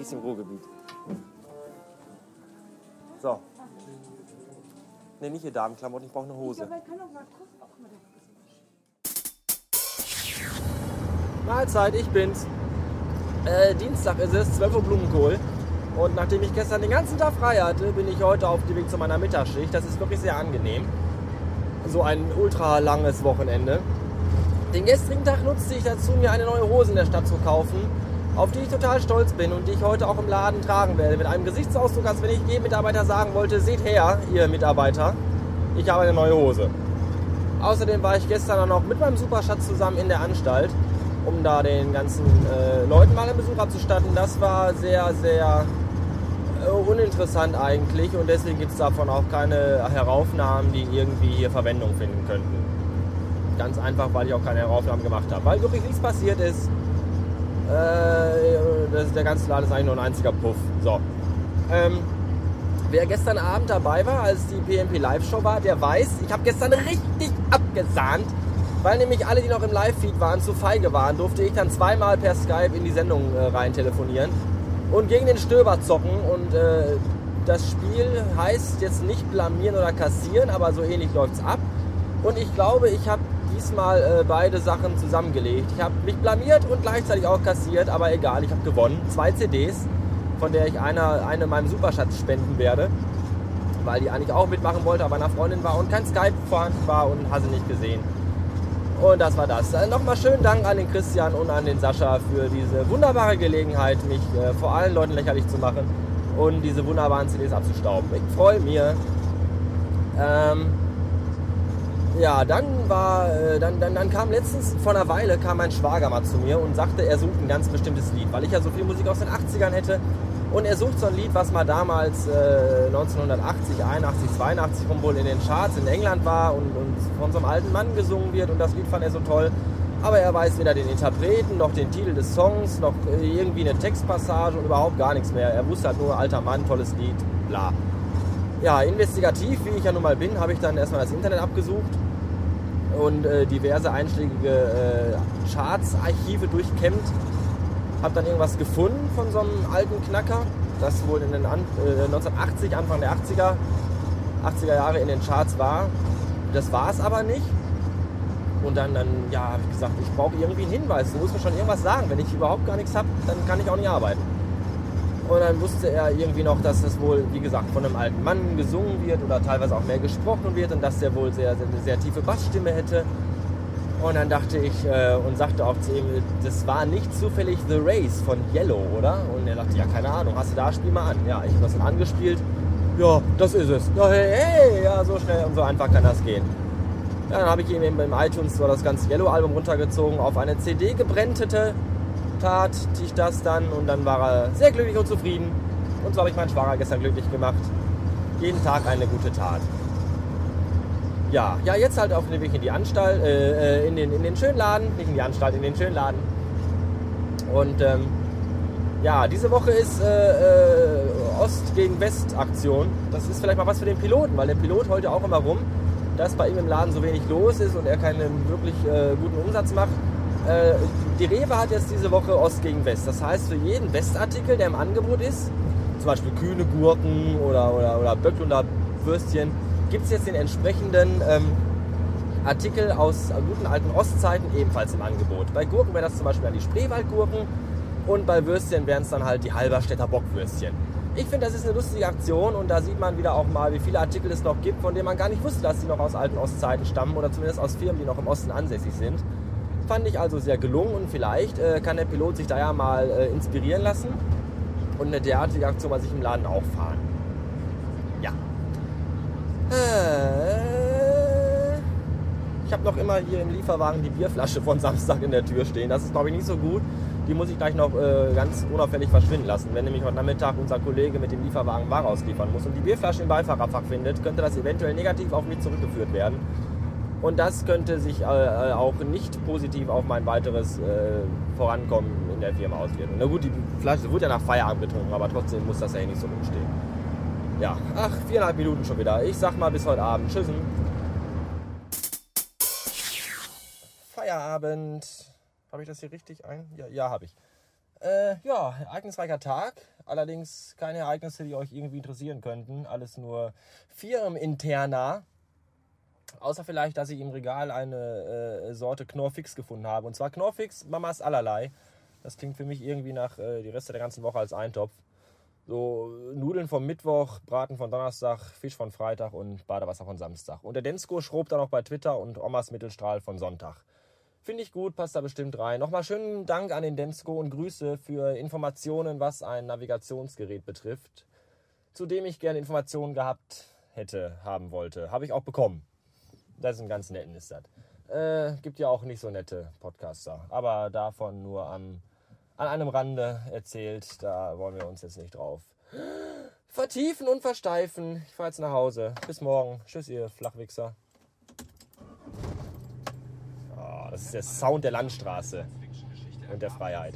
Die ist im Ruhrgebiet. So. Ne, nicht hier Damenklamotten, ich brauche eine Hose. Mahlzeit, ich bin's. Äh, Dienstag ist es, 12 Uhr Blumenkohl. Und nachdem ich gestern den ganzen Tag frei hatte, bin ich heute auf dem Weg zu meiner Mittagsschicht. Das ist wirklich sehr angenehm. So ein ultra langes Wochenende. Den gestrigen Tag nutzte ich dazu, mir eine neue Hose in der Stadt zu kaufen, auf die ich total stolz bin und die ich heute auch im Laden tragen werde. Mit einem Gesichtsausdruck, als wenn ich jedem Mitarbeiter sagen wollte, seht her, ihr Mitarbeiter, ich habe eine neue Hose. Außerdem war ich gestern auch noch mit meinem Superschatz zusammen in der Anstalt, um da den ganzen äh, Leuten mal einen Besuch abzustatten. Das war sehr, sehr äh, uninteressant eigentlich und deswegen gibt es davon auch keine Heraufnahmen, die irgendwie hier Verwendung finden könnten. Ganz einfach, weil ich auch keine Heraufnahmen gemacht habe. Weil wirklich nichts passiert ist. Äh, das, der ganze Laden ist eigentlich nur ein einziger Puff. So. Ähm, wer gestern Abend dabei war, als die PMP Live-Show war, der weiß, ich habe gestern richtig abgesahnt. Weil nämlich alle, die noch im Live-Feed waren, zu feige waren, durfte ich dann zweimal per Skype in die Sendung äh, rein telefonieren und gegen den Stöber zocken. Und äh, das Spiel heißt jetzt nicht blamieren oder kassieren, aber so ähnlich läuft es ab. Und ich glaube, ich habe diesmal äh, beide Sachen zusammengelegt. Ich habe mich blamiert und gleichzeitig auch kassiert, aber egal, ich habe gewonnen. Zwei CDs, von der ich eine, eine meinem Superschatz spenden werde, weil die eigentlich auch mitmachen wollte, aber einer Freundin war und kein Skype vorhanden war und habe sie nicht gesehen. Und das war das. Äh, Nochmal schönen Dank an den Christian und an den Sascha für diese wunderbare Gelegenheit, mich äh, vor allen Leuten lächerlich zu machen und diese wunderbaren CDs abzustauben. Ich freue mich. Ähm, ja, dann war, äh, dann, dann, dann kam letztens vor einer Weile kam mein Schwager mal zu mir und sagte, er sucht ein ganz bestimmtes Lied, weil ich ja so viel Musik aus den 80ern hätte. Und er sucht so ein Lied, was mal damals äh, 1980, 81, 82 vom wohl in den Charts in England war und, und von so einem alten Mann gesungen wird. Und das Lied fand er so toll. Aber er weiß weder den Interpreten noch den Titel des Songs noch irgendwie eine Textpassage und überhaupt gar nichts mehr. Er wusste halt nur, alter Mann, tolles Lied, bla. Ja, investigativ, wie ich ja nun mal bin, habe ich dann erstmal das Internet abgesucht und äh, diverse einschlägige äh, Charts-Archive durchkämmt. Habe dann irgendwas gefunden von so einem alten Knacker, das wohl in den An äh, 1980, Anfang der 80er, 80er Jahre in den Charts war. Das war es aber nicht. Und dann, dann ja, habe ich gesagt, ich brauche irgendwie einen Hinweis. Du musst mir schon irgendwas sagen. Wenn ich überhaupt gar nichts habe, dann kann ich auch nicht arbeiten. Und dann wusste er irgendwie noch, dass das wohl, wie gesagt, von einem alten Mann gesungen wird oder teilweise auch mehr gesprochen wird und dass der wohl sehr, sehr, eine sehr tiefe Bassstimme hätte. Und dann dachte ich äh, und sagte auch zu ihm, das war nicht zufällig The Race von Yellow, oder? Und er dachte, ja, keine Ahnung, hast du da, spiel mal an. Ja, ich habe das dann angespielt. Ja, das ist es. Ja, hey, hey, ja, so schnell und so einfach kann das gehen. Ja, dann habe ich ihm eben im iTunes so das ganze Yellow-Album runtergezogen, auf eine CD gebrenntete, tat ich das dann und dann war er sehr glücklich und zufrieden. Und so habe ich meinen Schwager gestern glücklich gemacht. Jeden Tag eine gute Tat. Ja, ja, jetzt halt auf dem Weg in die Anstalt, äh, in, den, in den schönen Laden, nicht in die Anstalt, in den schönen Laden. Und ähm, ja, diese Woche ist äh, äh, Ost gegen West Aktion. Das ist vielleicht mal was für den Piloten, weil der Pilot heult ja auch immer rum, dass bei ihm im Laden so wenig los ist und er keinen wirklich äh, guten Umsatz macht. Äh, die Rewe hat jetzt diese Woche Ost gegen West. Das heißt, für jeden Westartikel, der im Angebot ist, zum Beispiel kühne Gurken oder, oder, oder Böcklunder Würstchen, gibt es jetzt den entsprechenden ähm, Artikel aus guten alten Ostzeiten ebenfalls im Angebot. Bei Gurken wäre das zum Beispiel die Spreewaldgurken und bei Würstchen wären es dann halt die Halberstädter Bockwürstchen. Ich finde, das ist eine lustige Aktion und da sieht man wieder auch mal, wie viele Artikel es noch gibt, von denen man gar nicht wusste, dass sie noch aus alten Ostzeiten stammen oder zumindest aus Firmen, die noch im Osten ansässig sind. Fand ich also sehr gelungen und vielleicht äh, kann der Pilot sich da ja mal äh, inspirieren lassen und eine derartige Aktion bei sich im Laden auch fahren. Ja. Äh, ich habe noch immer hier im Lieferwagen die Bierflasche von Samstag in der Tür stehen. Das ist, glaube ich, nicht so gut. Die muss ich gleich noch äh, ganz unauffällig verschwinden lassen. Wenn nämlich heute Nachmittag unser Kollege mit dem Lieferwagen Ware ausliefern muss und die Bierflasche im Beifahrerfach findet, könnte das eventuell negativ auf mich zurückgeführt werden. Und das könnte sich äh, auch nicht positiv auf mein weiteres äh, Vorankommen in der Firma auswirken. Na gut, die Flasche wird ja nach Feierabend getrunken, aber trotzdem muss das ja nicht so rumstehen. Ja, ach, viereinhalb Minuten schon wieder. Ich sag mal bis heute Abend. Tschüssen. Feierabend. Habe ich das hier richtig ein? Ja, ja habe ich. Äh, ja, ereignisreicher Tag. Allerdings keine Ereignisse, die euch irgendwie interessieren könnten. Alles nur firmeninterner. Außer vielleicht, dass ich im Regal eine äh, Sorte Knorrfix gefunden habe. Und zwar Knorrfix Mamas allerlei. Das klingt für mich irgendwie nach äh, die Reste der ganzen Woche als Eintopf. So Nudeln vom Mittwoch, Braten von Donnerstag, Fisch von Freitag und Badewasser von Samstag. Und der Densko schrobt dann noch bei Twitter und Omas Mittelstrahl von Sonntag. Finde ich gut, passt da bestimmt rein. Nochmal schönen Dank an den Densko und Grüße für Informationen, was ein Navigationsgerät betrifft, zu dem ich gerne Informationen gehabt hätte, haben wollte. Habe ich auch bekommen. Das ist ein ganz netten ist das. Äh, gibt ja auch nicht so nette Podcaster, aber davon nur am, an einem Rande erzählt. Da wollen wir uns jetzt nicht drauf vertiefen und versteifen. Ich fahre jetzt nach Hause. Bis morgen. Tschüss, ihr Flachwichser. Das ist der Sound der Landstraße und der Freiheit.